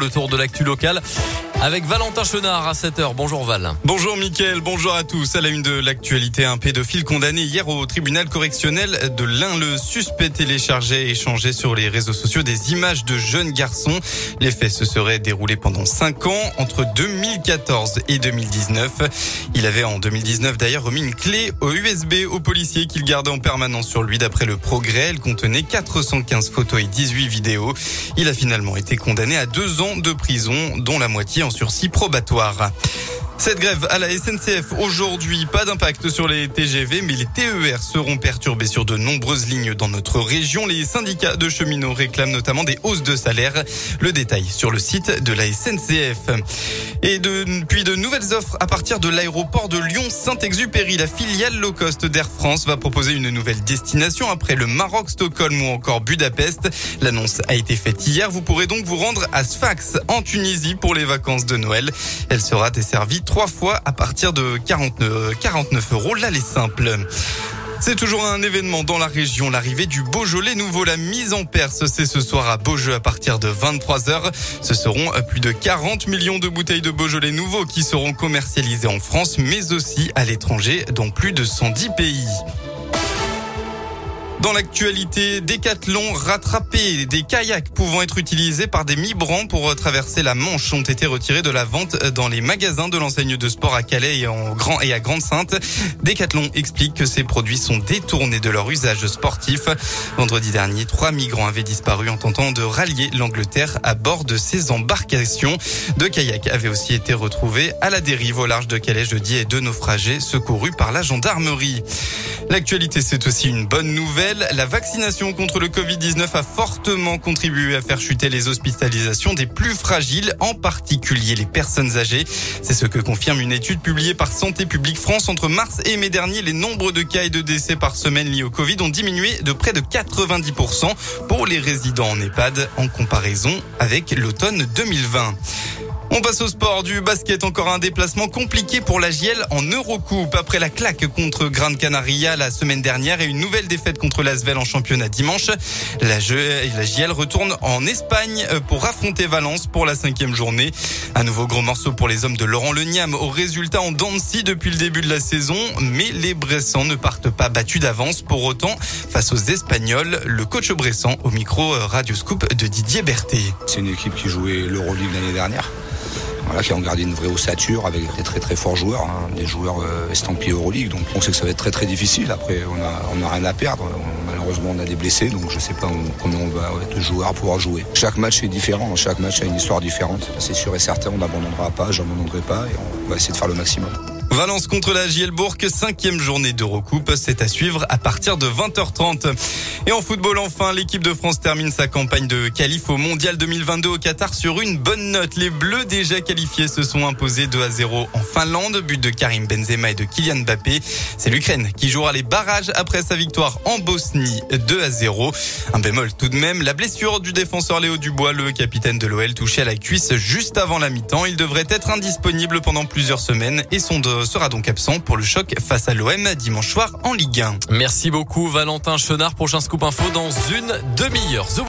Le tour de l'actu local avec Valentin Chenard à 7h. Bonjour Val. Bonjour Mickaël, bonjour à tous. À la une de l'actualité, un pédophile condamné hier au tribunal correctionnel de l'Ain. Le suspect téléchargeait et échangeait sur les réseaux sociaux des images de jeunes garçons. Les faits se seraient déroulés pendant 5 ans, entre 2014 et 2019. Il avait en 2019 d'ailleurs remis une clé au USB au policier qu'il gardait en permanence sur lui. D'après le progrès, elle contenait 415 photos et 18 vidéos. Il a finalement été condamné à deux ans de prison, dont la moitié en sursis probatoire. Cette grève à la SNCF aujourd'hui, pas d'impact sur les TGV, mais les TER seront perturbés sur de nombreuses lignes dans notre région. Les syndicats de cheminots réclament notamment des hausses de salaire. Le détail sur le site de la SNCF. Et depuis de nouvelles offres à partir de l'aéroport de Lyon-Saint-Exupéry, la filiale low cost d'Air France va proposer une nouvelle destination après le Maroc, Stockholm ou encore Budapest. L'annonce a été faite hier. Vous pourrez donc vous rendre à Sfax en Tunisie pour les vacances de Noël. Elle sera desservie trois fois à partir de 49, 49 euros l'aller simple. C'est toujours un événement dans la région, l'arrivée du Beaujolais nouveau. La mise en Perse, c'est ce soir à Beaujeu à partir de 23h. Ce seront plus de 40 millions de bouteilles de Beaujolais nouveau qui seront commercialisées en France, mais aussi à l'étranger, dans plus de 110 pays. Dans l'actualité, Décathlon rattrapé. Des kayaks pouvant être utilisés par des migrants pour traverser la Manche ont été retirés de la vente dans les magasins de l'enseigne de sport à Calais et, en Grand et à Grande-Sainte. Décathlon explique que ces produits sont détournés de leur usage sportif. Vendredi dernier, trois migrants avaient disparu en tentant de rallier l'Angleterre à bord de ces embarcations. Deux kayaks avaient aussi été retrouvés à la dérive au large de Calais jeudi et deux naufragés secourus par la gendarmerie. L'actualité, c'est aussi une bonne nouvelle. La vaccination contre le Covid-19 a fortement contribué à faire chuter les hospitalisations des plus fragiles, en particulier les personnes âgées. C'est ce que confirme une étude publiée par Santé publique France entre mars et mai dernier. Les nombres de cas et de décès par semaine liés au Covid ont diminué de près de 90% pour les résidents en EHPAD en comparaison avec l'automne 2020. On passe au sport du basket. Encore un déplacement compliqué pour la GL en Eurocoupe. Après la claque contre Gran Canaria la semaine dernière et une nouvelle défaite contre l'Asvel en championnat dimanche, la, GL retourne en Espagne pour affronter Valence pour la cinquième journée. Un nouveau gros morceau pour les hommes de Laurent Leniam au résultat en Dancy depuis le début de la saison. Mais les Bressans ne partent pas battus d'avance. Pour autant, face aux Espagnols, le coach Bressan au micro Radio Scoop de Didier Berthet. C'est une équipe qui jouait l'Euroleague l'année dernière qui ont gardé une vraie ossature avec des très très forts joueurs, hein, des joueurs euh, estampillés Euroleague. Donc on sait que ça va être très très difficile. Après, on a, on a rien à perdre. malheureusement, on a des blessés, donc je sais pas combien on va être de joueurs pouvoir jouer. Chaque match est différent, chaque match a une histoire différente. C'est sûr et certain, on n'abandonnera pas, j'abandonnerai pas, et on va essayer de faire le maximum. Valence contre la Gielbourg, cinquième journée d'Eurocoupe, c'est à suivre à partir de 20h30. Et en football, enfin, l'équipe de France termine sa campagne de qualif au Mondial 2022 au Qatar sur une bonne note. Les Bleus déjà qualifiés se sont imposés 2 à 0 en Finlande, but de Karim Benzema et de Kylian Mbappé. C'est l'Ukraine qui jouera les barrages après sa victoire en Bosnie 2 à 0. Un bémol tout de même, la blessure du défenseur Léo Dubois, le capitaine de l'OL, touché à la cuisse juste avant la mi-temps. Il devrait être indisponible pendant plusieurs semaines et son dos sera donc absent pour le choc face à l'OM dimanche soir en Ligue 1. Merci beaucoup Valentin Chenard. Prochain scoop info dans une demi-heure.